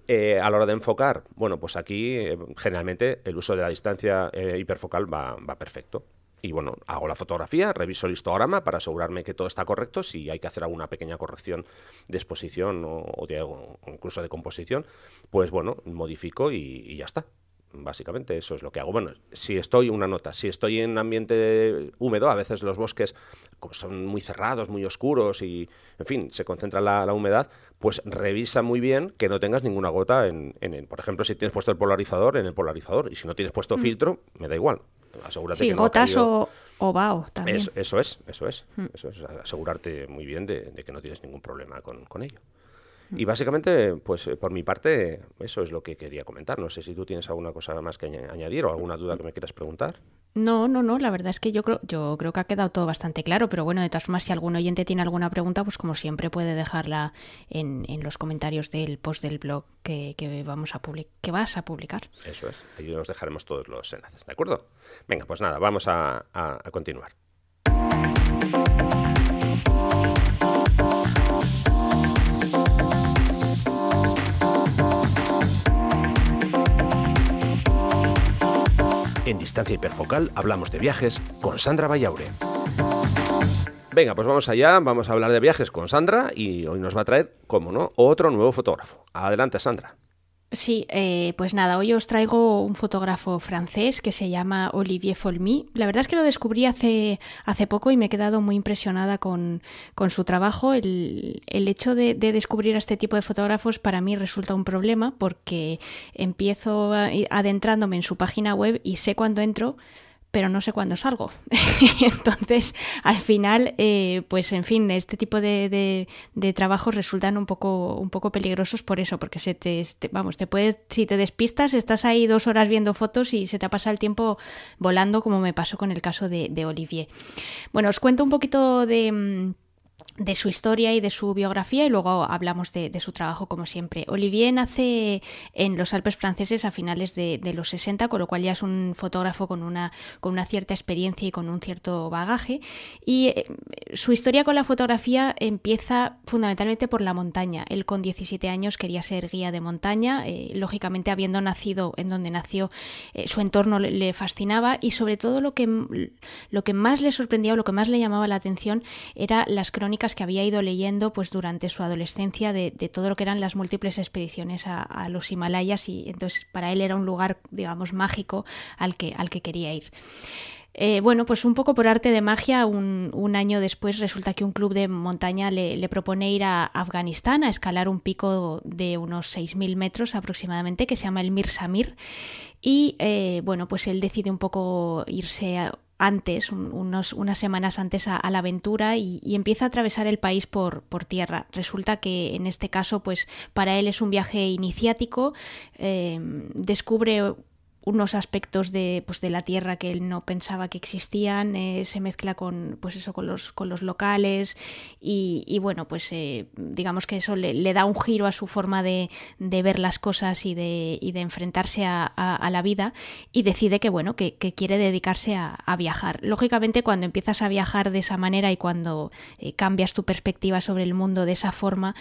Eh, a la hora de enfocar, bueno, pues aquí eh, generalmente el uso de la distancia eh, hiperfocal va, perfecto. Y bueno, hago la fotografía, reviso el histograma para asegurarme que todo está correcto. Si hay que hacer alguna pequeña corrección de exposición o, de, incluso de composición, pues bueno, modifico y ya está básicamente eso es lo que hago. Bueno, si estoy, una nota, si estoy en ambiente húmedo, a veces los bosques como son muy cerrados, muy oscuros y, en fin, se concentra la, humedad, pues revisa muy bien que no tengas ninguna gota en, en, por ejemplo, si tienes puesto el polarizador, en el polarizador, y si no tienes puesto mm. filtro, me da igual. Asegúrate sí, gotas o, o vaho también. Eso, eso es, eso es, mm. eso es, asegurarte muy bien de, que no tienes ningún problema con, con ello. Y básicamente, pues por mi parte, eso es lo que quería comentar. No sé si tú tienes alguna cosa más que añadir o alguna duda que me quieras preguntar. No, no, no, la verdad es que yo creo, yo creo que ha quedado todo bastante claro, pero bueno, de todas formas, si algún oyente tiene alguna pregunta, pues como siempre puede dejarla en, en los comentarios del post del blog que, que vamos a que vas a publicar. Eso es, ahí os dejaremos todos los enlaces, ¿de acuerdo? Venga, pues nada, vamos a, a, a continuar. En Distancia Hiperfocal hablamos de viajes con Sandra Vallaure. Venga, pues vamos allá, vamos a hablar de viajes con Sandra y hoy nos va a traer, como no, otro nuevo fotógrafo. Adelante, Sandra. Sí, eh, pues nada, hoy os traigo un fotógrafo francés que se llama Olivier Folmy. La verdad es que lo descubrí hace, hace poco y me he quedado muy impresionada con, con su trabajo. El, el hecho de, de, descubrir a este tipo de fotógrafos para mí resulta un problema porque empiezo adentrándome en su página web y sé cuando entro pero no sé cuándo salgo. Entonces, al final, eh, pues en fin, este tipo de, de, trabajos resultan un poco, un poco peligrosos por eso, porque se te, vamos, te puedes, si te despistas, estás ahí dos horas viendo fotos y se te pasa el tiempo volando, como me pasó con el caso de, de Olivier. Bueno, os cuento un poquito de mm, de su historia y de su biografía y luego hablamos de, su trabajo como siempre. Olivier nace en los Alpes franceses a finales de, los 60, con lo cual ya es un fotógrafo con una, con una cierta experiencia y con un cierto bagaje. Y eh, su historia con la fotografía empieza fundamentalmente por la montaña. Él con 17 años quería ser guía de montaña, eh, lógicamente habiendo nacido en donde nació, eh, su entorno le, fascinaba y sobre todo lo que, lo que más le sorprendía o lo que más le llamaba la atención era las crónicas que había ido leyendo pues durante su adolescencia de, todo lo que eran las múltiples expediciones a, los Himalayas y entonces para él era un lugar digamos mágico al que, al que quería ir. Eh, bueno, pues un poco por arte de magia, un, año después resulta que un club de montaña le, propone ir a Afganistán a escalar un pico de unos 6.000 metros aproximadamente que se llama el Mir Samir y eh, bueno, pues él decide un poco irse a, antes, unos, unas semanas antes a, la aventura y, empieza a atravesar el país por, por, tierra. Resulta que en este caso, pues para él es un viaje iniciático, eh, descubre unos aspectos de, pues, de la tierra que él no pensaba que existían, eh, se mezcla con, pues eso, con, los, con los locales y, bueno, pues eh, digamos que eso le, da un giro a su forma de, de ver las cosas y de, y de enfrentarse a, la vida y decide que, bueno, que, que quiere dedicarse a, viajar. Lógicamente, cuando empiezas a viajar de esa manera y cuando eh, cambias tu perspectiva sobre el mundo de esa forma,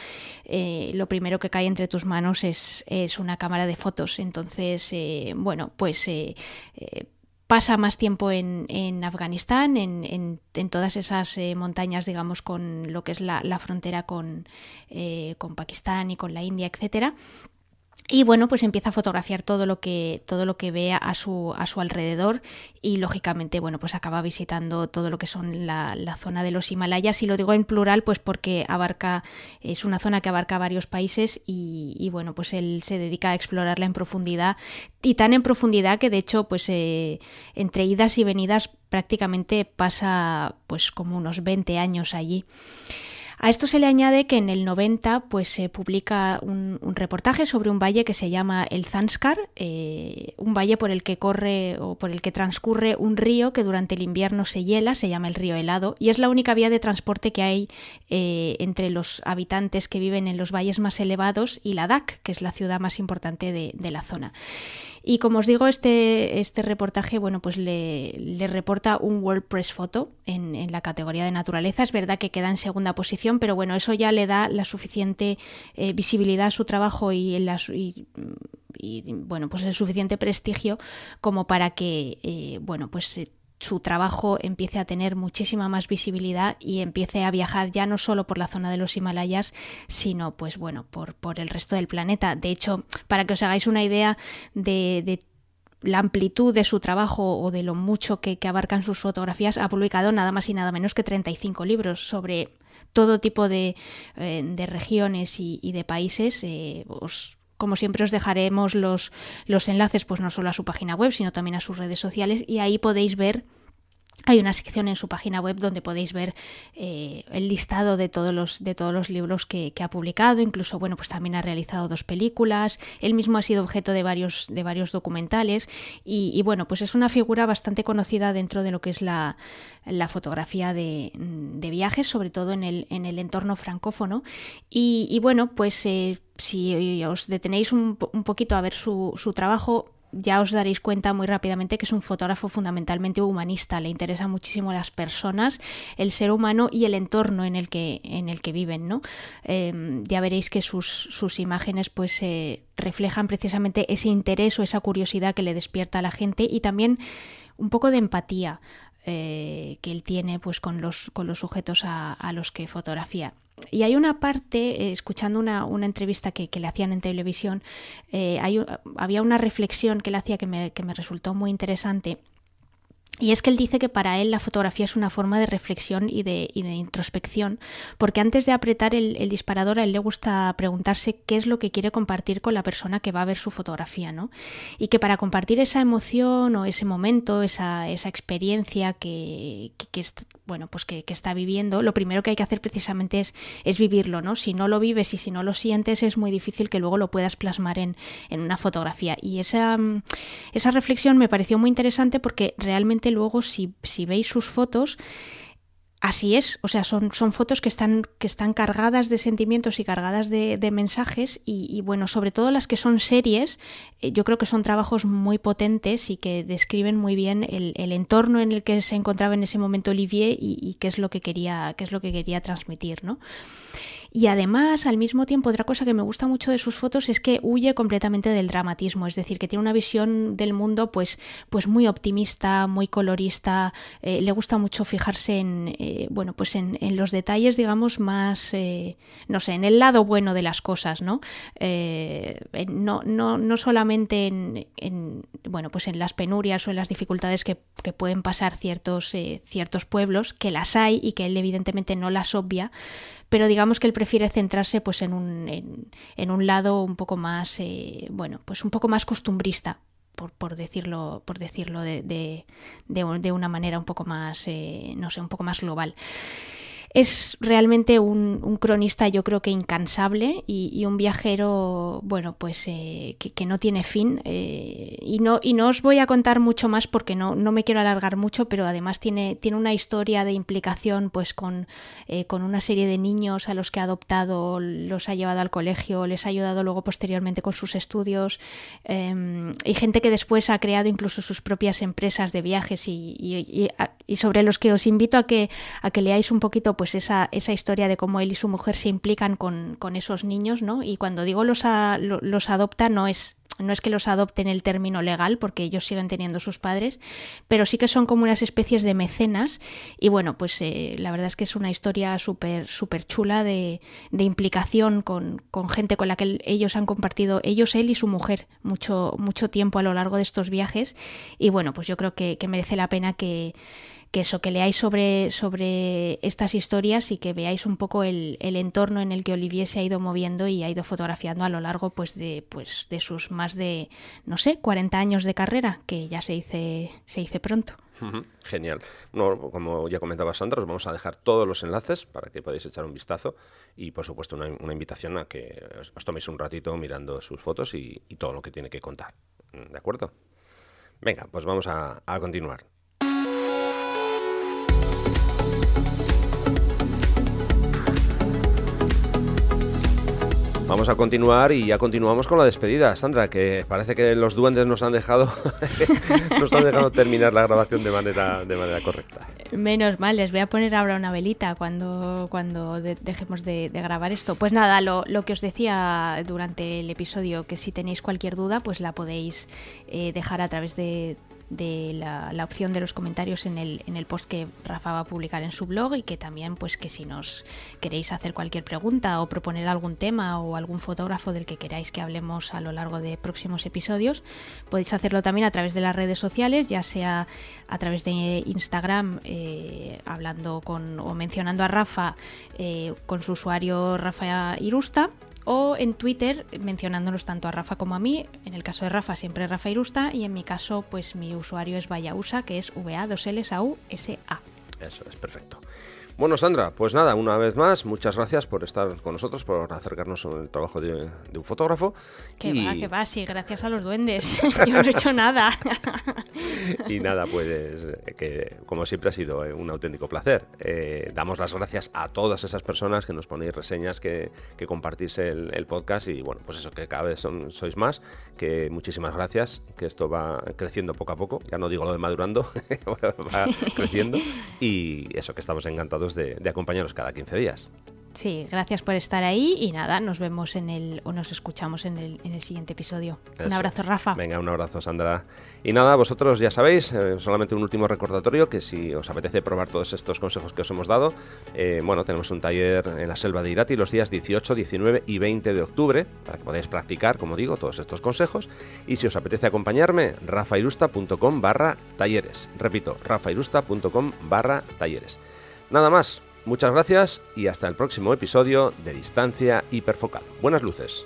lo primero que cae entre tus manos es, es una cámara de fotos. Entonces, bueno, pues eh, eh, pasa más tiempo en, en Afganistán, en, en, todas esas eh, montañas, digamos, con lo que es la, la frontera con, con Pakistán y con la India, etcétera. Y bueno, pues empieza a fotografiar todo lo que, todo lo que vea a su, a su alrededor y lógicamente, bueno, pues acaba visitando todo lo que son la, la, zona de los Himalayas. Y lo digo en plural, pues porque abarca, es una zona que abarca varios países y, y bueno, pues él se dedica a explorarla en profundidad y tan en profundidad que de hecho, pues eh, entre idas y venidas prácticamente pasa pues como unos 20 años allí. A esto se le añade que en el 90 pues, se publica un, reportaje sobre un valle que se llama el Zanskar, eh, un valle por el que corre o por el que transcurre un río que durante el invierno se hiela, se llama el río helado, y es la única vía de transporte que hay eh, entre los habitantes que viven en los valles más elevados y Ladakh, que es la ciudad más importante de la zona. Y como os digo, este, este reportaje, bueno, pues le, le reporta un WordPress Photo en, en, la categoría de naturaleza. Es verdad que queda en segunda posición, pero bueno, eso ya le da la suficiente eh, visibilidad a su trabajo y, en la, y, y, bueno, pues el suficiente prestigio como para que, eh, bueno, pues su trabajo empiece a tener muchísima más visibilidad y empiece a viajar ya no solo por la zona de los Himalayas, sino pues bueno, por, por el resto del planeta. De hecho, para que os hagáis una idea de, la amplitud de su trabajo o de lo mucho que, abarcan sus fotografías, ha publicado nada más y nada menos que 35 libros sobre todo tipo de, eh, de regiones y, de países. Eh, como siempre os dejaremos los, los enlaces, pues no solo a su página web, sino también a sus redes sociales, y ahí podéis ver Hay una sección en su página web donde podéis ver eh, el listado de todos los, de todos los libros que, ha publicado, incluso bueno, pues también ha realizado dos películas, él mismo ha sido objeto de varios, de varios documentales. Y, bueno, pues es una figura bastante conocida dentro de lo que es la, fotografía de, viajes, sobre todo en el, en el entorno francófono. Y, bueno, pues eh, si os detenéis un, un, poquito a ver su, su trabajo, ya os daréis cuenta muy rápidamente que es un fotógrafo fundamentalmente humanista, le interesa muchísimo las personas, el ser humano y el entorno en el que, en el que viven, ¿no? Em, ya veréis que sus, sus imágenes pues eh, reflejan precisamente ese interés o esa curiosidad que le despierta a la gente y también un poco de empatía. Eh, que él tiene pues con los, con los sujetos a, los que fotografía. Y hay una parte, eh, escuchando una, una entrevista que, le hacían en televisión, eh, hay, había una reflexión que él hacía que me, que me resultó muy interesante y es que él dice que para él la fotografía es una forma de reflexión y de, introspección, porque antes de apretar el, disparador a él le gusta preguntarse qué es lo que quiere compartir con la persona que va a ver su fotografía, ¿no? Y que para compartir esa emoción o ese momento, esa, esa experiencia que, que, bueno, pues que, está viviendo, lo primero que hay que hacer precisamente es, es vivirlo, ¿no? Si no lo vives y si no lo sientes, es muy difícil que luego lo puedas plasmar en, en una fotografía. Y esa, esa reflexión me pareció muy interesante porque realmente luego si, si veis sus fotos, así es, o sea, son, son fotos que están, que están cargadas de sentimientos y cargadas de, mensajes y, bueno, sobre todo las que son series, eh, yo creo que son trabajos muy potentes y que describen muy bien el, entorno en el que se encontraba en ese momento Olivier y, y, qué es lo que quería, qué es lo que quería transmitir, ¿no? Y además, al mismo tiempo, otra cosa que me gusta mucho de sus fotos es que huye completamente del dramatismo, es decir, que tiene una visión del mundo pues, pues muy optimista, muy colorista, eh, le gusta mucho fijarse en, eh, bueno, pues en, los detalles, digamos, más, eh, no sé, en el lado bueno de las cosas, ¿no? no, no, no solamente en, bueno, pues en las penurias o en las dificultades que, que pueden pasar ciertos, ciertos pueblos, que las hay y que él evidentemente no las obvia, pero digamos que él prefiere centrarse pues en un, en, un lado un poco más, eh, bueno, pues un poco más costumbrista, por, por, decirlo, por decirlo de, de, de, una manera un poco más, eh, no sé, un poco más global es realmente un, cronista yo creo que incansable y, un viajero bueno pues eh, que, no tiene fin eh, y no y no os voy a contar mucho más porque no, no me quiero alargar mucho pero además tiene tiene una historia de implicación pues con, eh, con una serie de niños a los que ha adoptado los ha llevado al colegio les ha ayudado luego posteriormente con sus estudios em, y gente que después ha creado incluso sus propias empresas de viajes y, y, sobre los que os invito a que a que leáis un poquito pues pues esa, esa historia de cómo él y su mujer se implican con, esos niños, ¿no? Y cuando digo los, los adopta no es no es que los adopten el término legal, porque ellos siguen teniendo sus padres, pero sí que son como unas especies de mecenas. Y bueno, pues eh, la verdad es que es una historia súper súper chula de, de implicación con, con, gente con la que ellos han compartido, ellos, él y su mujer, mucho, mucho tiempo a lo largo de estos viajes. Y bueno, pues yo creo que merece la pena que que eso, que leáis sobre, sobre estas historias y que veáis un poco el, entorno en el que Olivier se ha ido moviendo y ha ido fotografiando a lo largo pues de, pues de sus más de, no sé, 40 años de carrera, que ya se dice, se dice pronto. Genial. como ya comentaba Sandra, os vamos a dejar todos los enlaces para que podáis echar un vistazo y, por supuesto, una, invitación a que os, toméis un ratito mirando sus fotos y, todo lo que tiene que contar. ¿De acuerdo? Venga, pues vamos a continuar. Vamos a continuar y ya continuamos con la despedida, Sandra, que parece que los duendes nos han dejado nos han dejado terminar la grabación de manera de manera correcta. Menos mal, les voy a poner ahora una velita cuando, cuando dejemos de, grabar esto. Pues nada, lo, lo, que os decía durante el episodio, que si tenéis cualquier duda, pues la podéis eh, dejar a través de, de la, opción de los comentarios en el, en el post que Rafa va a publicar en su blog y que también pues que si nos queréis hacer cualquier pregunta o proponer algún tema o algún fotógrafo del que queráis que hablemos a lo largo de próximos episodios podéis hacerlo también a través de las redes sociales ya sea a través de Instagram eh, hablando con o mencionando a Rafa eh, con su usuario Rafa Irusta o en Twitter mencionándonos tanto a Rafa como a mí. En el caso de Rafa siempre Rafa Irusta y en mi caso pues mi usuario es Vayausa que es va 2 l a u s a Eso es perfecto. Bueno, Sandra, pues nada, una vez más, muchas gracias por estar con nosotros, por acercarnos al trabajo de, un fotógrafo. Que va, que va, sí, gracias a los duendes. Yo no he hecho nada. y nada, pues que como siempre ha sido eh, un auténtico placer. Eh, damos las gracias a todas esas personas que nos ponéis reseñas, que, compartís el, podcast y bueno, pues eso, que cada vez son, sois más, que muchísimas gracias, que esto va creciendo poco a poco, ya no digo lo de madurando, va creciendo y eso, que estamos encantados de, de acompañaros cada 15 días. Sí, gracias por estar ahí y nada, nos vemos en el o nos escuchamos en el, en el siguiente episodio. un abrazo, Rafa. Venga, un abrazo, Sandra. Y nada, vosotros ya sabéis, eh, solamente un último recordatorio, que si os apetece probar todos estos consejos que os hemos dado, eh, bueno, tenemos un taller en la selva de Irati los días 18, 19 y 20 de octubre, para que podáis practicar, como digo, todos estos consejos. Y si os apetece acompañarme, rafairusta.com barra talleres. Repito, rafairusta.com barra talleres. Nada más, muchas gracias y hasta el próximo episodio de Distancia Hiperfocal. Buenas luces.